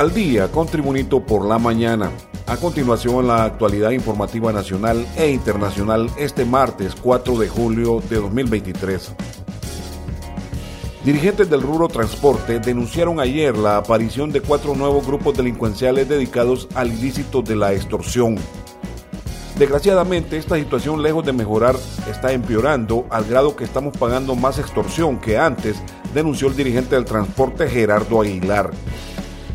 Al día con Tribunito por la mañana. A continuación, la actualidad informativa nacional e internacional este martes 4 de julio de 2023. Dirigentes del rubro transporte denunciaron ayer la aparición de cuatro nuevos grupos delincuenciales dedicados al ilícito de la extorsión. Desgraciadamente, esta situación, lejos de mejorar, está empeorando al grado que estamos pagando más extorsión que antes, denunció el dirigente del transporte Gerardo Aguilar.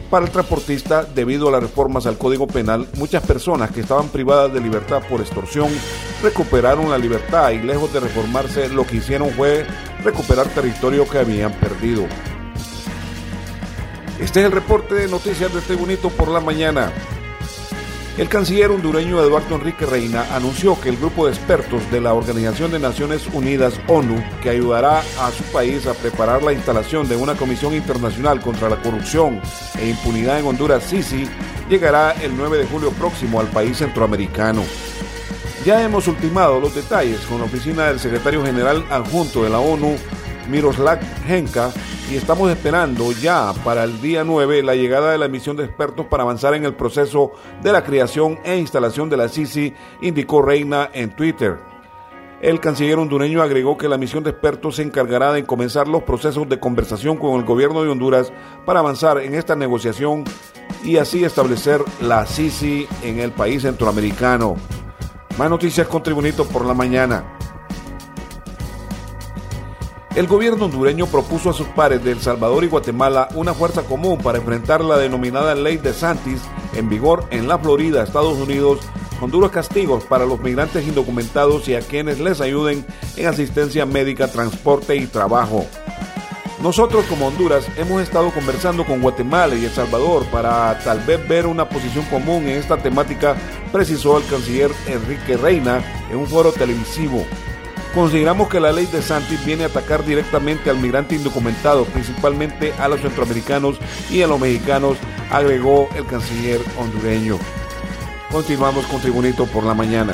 Para el transportista, debido a las reformas al Código Penal, muchas personas que estaban privadas de libertad por extorsión recuperaron la libertad y lejos de reformarse, lo que hicieron fue recuperar territorio que habían perdido. Este es el reporte de noticias de este bonito por la mañana. El canciller hondureño Eduardo Enrique Reina anunció que el grupo de expertos de la Organización de Naciones Unidas, ONU, que ayudará a su país a preparar la instalación de una Comisión Internacional contra la Corrupción e Impunidad en Honduras, Sisi, llegará el 9 de julio próximo al país centroamericano. Ya hemos ultimado los detalles con la oficina del secretario general adjunto de la ONU, Miroslav Henka, y estamos esperando ya para el día 9 la llegada de la misión de expertos para avanzar en el proceso de la creación e instalación de la CICI, indicó Reina en Twitter. El canciller hondureño agregó que la misión de expertos se encargará de comenzar los procesos de conversación con el gobierno de Honduras para avanzar en esta negociación y así establecer la CICI en el país centroamericano. Más noticias con Tribunito por la mañana. El gobierno hondureño propuso a sus pares de El Salvador y Guatemala una fuerza común para enfrentar la denominada ley de Santis en vigor en la Florida, Estados Unidos, con duros castigos para los migrantes indocumentados y a quienes les ayuden en asistencia médica, transporte y trabajo. Nosotros como Honduras hemos estado conversando con Guatemala y El Salvador para tal vez ver una posición común en esta temática, precisó el canciller Enrique Reina en un foro televisivo. Consideramos que la ley de Santis viene a atacar directamente al migrante indocumentado, principalmente a los centroamericanos y a los mexicanos, agregó el canciller hondureño. Continuamos con Tribunito por la mañana.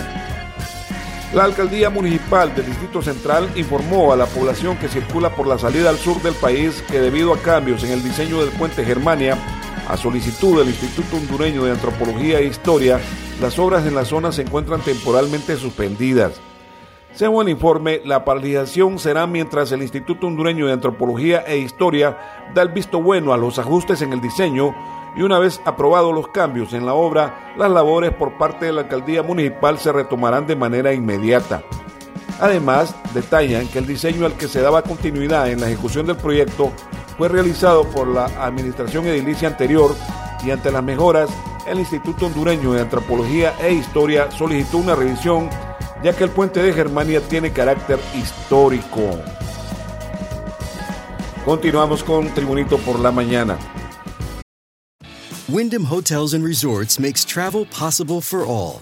La alcaldía municipal del Distrito Central informó a la población que circula por la salida al sur del país que debido a cambios en el diseño del puente Germania, a solicitud del Instituto Hondureño de Antropología e Historia, las obras en la zona se encuentran temporalmente suspendidas. Según el informe, la paralización será mientras el Instituto Hondureño de Antropología e Historia da el visto bueno a los ajustes en el diseño y una vez aprobados los cambios en la obra, las labores por parte de la alcaldía municipal se retomarán de manera inmediata. Además, detallan que el diseño al que se daba continuidad en la ejecución del proyecto fue realizado por la administración edilicia anterior y ante las mejoras, el Instituto Hondureño de Antropología e Historia solicitó una revisión ya que el puente de Germania tiene carácter histórico. Continuamos con Tribunito por la mañana. Wyndham Hotels and Resorts makes travel possible for all.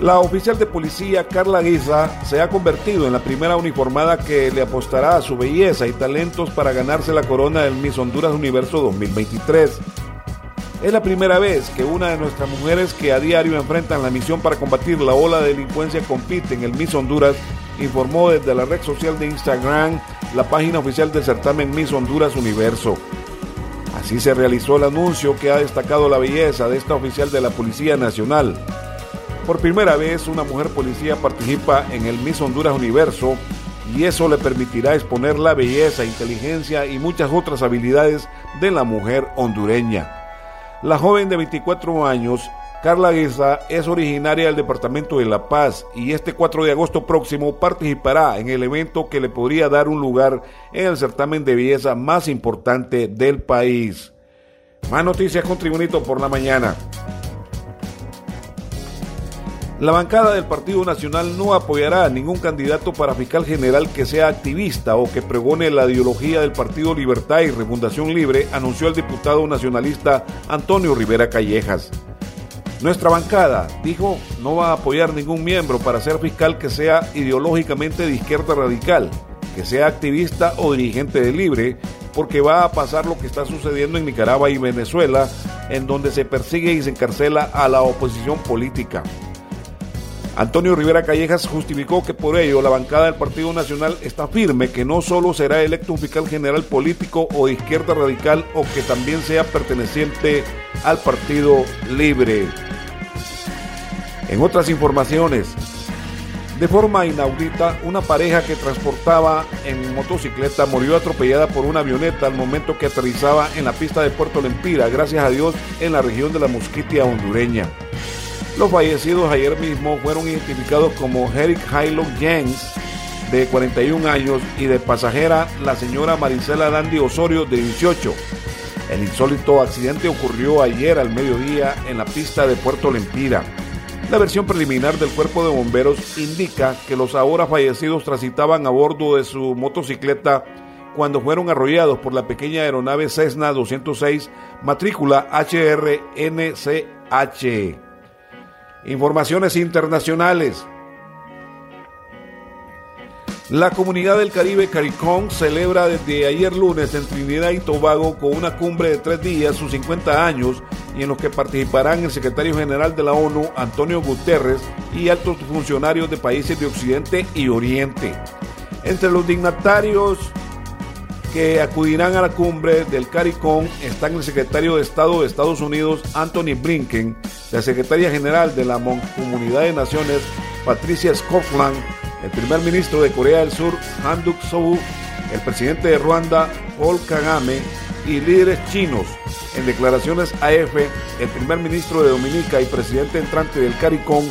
La oficial de policía Carla Guisa se ha convertido en la primera uniformada que le apostará a su belleza y talentos para ganarse la corona del Miss Honduras Universo 2023. Es la primera vez que una de nuestras mujeres que a diario enfrentan la misión para combatir la ola de delincuencia compite en el Miss Honduras, informó desde la red social de Instagram la página oficial del certamen Miss Honduras Universo. Así se realizó el anuncio que ha destacado la belleza de esta oficial de la Policía Nacional. Por primera vez, una mujer policía participa en el Miss Honduras Universo y eso le permitirá exponer la belleza, inteligencia y muchas otras habilidades de la mujer hondureña. La joven de 24 años, Carla Guisa, es originaria del departamento de La Paz y este 4 de agosto próximo participará en el evento que le podría dar un lugar en el certamen de belleza más importante del país. Más noticias con Tribunito por la mañana. La bancada del Partido Nacional no apoyará a ningún candidato para fiscal general que sea activista o que pregone la ideología del Partido Libertad y Refundación Libre, anunció el diputado nacionalista Antonio Rivera Callejas. Nuestra bancada, dijo, no va a apoyar ningún miembro para ser fiscal que sea ideológicamente de izquierda radical, que sea activista o dirigente de Libre, porque va a pasar lo que está sucediendo en Nicaragua y Venezuela, en donde se persigue y se encarcela a la oposición política. Antonio Rivera Callejas justificó que por ello la bancada del Partido Nacional está firme que no solo será electo un fiscal general político o de izquierda radical o que también sea perteneciente al Partido Libre. En otras informaciones, de forma inaudita, una pareja que transportaba en motocicleta murió atropellada por una avioneta al momento que aterrizaba en la pista de Puerto Lempira, gracias a Dios, en la región de la Mosquitia hondureña. Los fallecidos ayer mismo fueron identificados como Eric Hilo Jens, de 41 años, y de pasajera la señora Marisela Dandy Osorio, de 18. El insólito accidente ocurrió ayer al mediodía en la pista de Puerto Lempira. La versión preliminar del cuerpo de bomberos indica que los ahora fallecidos transitaban a bordo de su motocicleta cuando fueron arrollados por la pequeña aeronave Cessna 206 matrícula HRNCH. Informaciones internacionales. La comunidad del Caribe CARICOM celebra desde ayer lunes en Trinidad y Tobago con una cumbre de tres días sus 50 años y en los que participarán el secretario general de la ONU, Antonio Guterres, y altos funcionarios de países de Occidente y Oriente. Entre los dignatarios que acudirán a la cumbre del CARICOM están el secretario de Estado de Estados Unidos, Anthony Blinken, la secretaria general de la Comunidad de Naciones, Patricia Scotland, el primer ministro de Corea del Sur, Han Duk-soo, el presidente de Ruanda, Paul Kagame, y líderes chinos. En declaraciones AF, el primer ministro de Dominica y presidente entrante del CARICOM,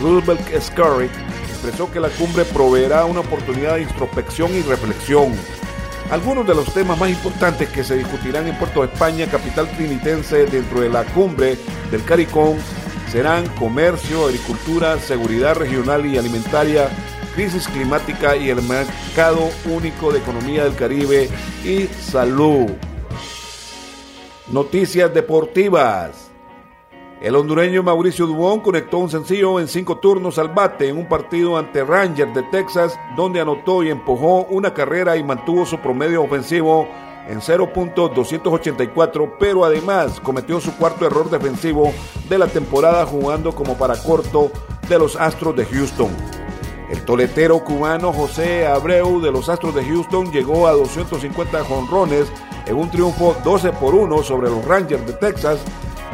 Roosevelt Scarry, expresó que la cumbre proveerá una oportunidad de introspección y reflexión algunos de los temas más importantes que se discutirán en Puerto España, capital trinitense, dentro de la cumbre del CARICOM serán comercio, agricultura, seguridad regional y alimentaria, crisis climática y el mercado único de economía del Caribe y salud. Noticias deportivas. El hondureño Mauricio Dubón conectó un sencillo en cinco turnos al bate en un partido ante Rangers de Texas, donde anotó y empujó una carrera y mantuvo su promedio ofensivo en 0.284, pero además cometió su cuarto error defensivo de la temporada jugando como para corto de los Astros de Houston. El toletero cubano José Abreu de los Astros de Houston llegó a 250 jonrones en un triunfo 12 por 1 sobre los Rangers de Texas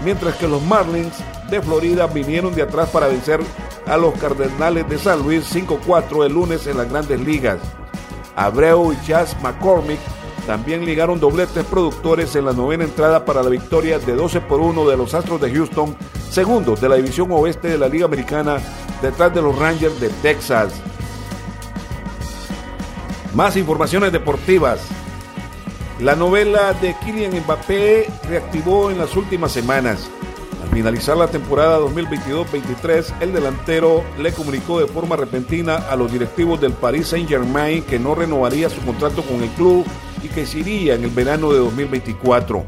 mientras que los Marlins de Florida vinieron de atrás para vencer a los Cardenales de San Luis 5-4 el lunes en las grandes ligas. Abreu y Chas McCormick también ligaron dobletes productores en la novena entrada para la victoria de 12 por 1 de los Astros de Houston, segundos de la división oeste de la Liga Americana, detrás de los Rangers de Texas. Más informaciones deportivas. La novela de Kylian Mbappé reactivó en las últimas semanas. Al finalizar la temporada 2022-23, el delantero le comunicó de forma repentina a los directivos del Paris Saint-Germain que no renovaría su contrato con el club y que se iría en el verano de 2024.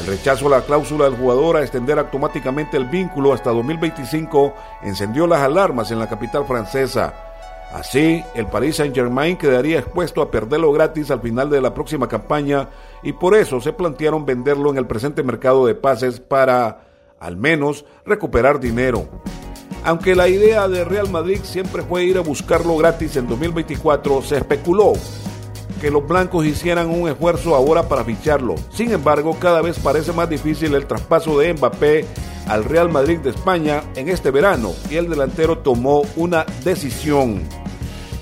El rechazo a la cláusula del jugador a extender automáticamente el vínculo hasta 2025 encendió las alarmas en la capital francesa. Así, el Paris Saint-Germain quedaría expuesto a perderlo gratis al final de la próxima campaña y por eso se plantearon venderlo en el presente mercado de pases para, al menos, recuperar dinero. Aunque la idea de Real Madrid siempre fue ir a buscarlo gratis en 2024, se especuló que los blancos hicieran un esfuerzo ahora para ficharlo. Sin embargo, cada vez parece más difícil el traspaso de Mbappé al Real Madrid de España en este verano y el delantero tomó una decisión.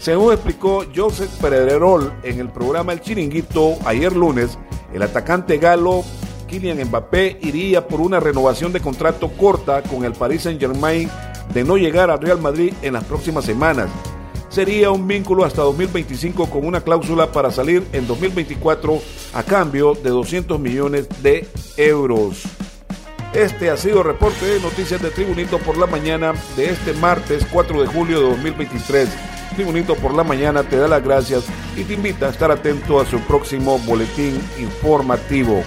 Según explicó Joseph Pedrerol en el programa El Chiringuito ayer lunes, el atacante galo Kylian Mbappé iría por una renovación de contrato corta con el Paris Saint-Germain de no llegar al Real Madrid en las próximas semanas. Sería un vínculo hasta 2025 con una cláusula para salir en 2024 a cambio de 200 millones de euros. Este ha sido el reporte de noticias de Tribunito por la mañana de este martes 4 de julio de 2023. Tribunito por la mañana te da las gracias y te invita a estar atento a su próximo boletín informativo.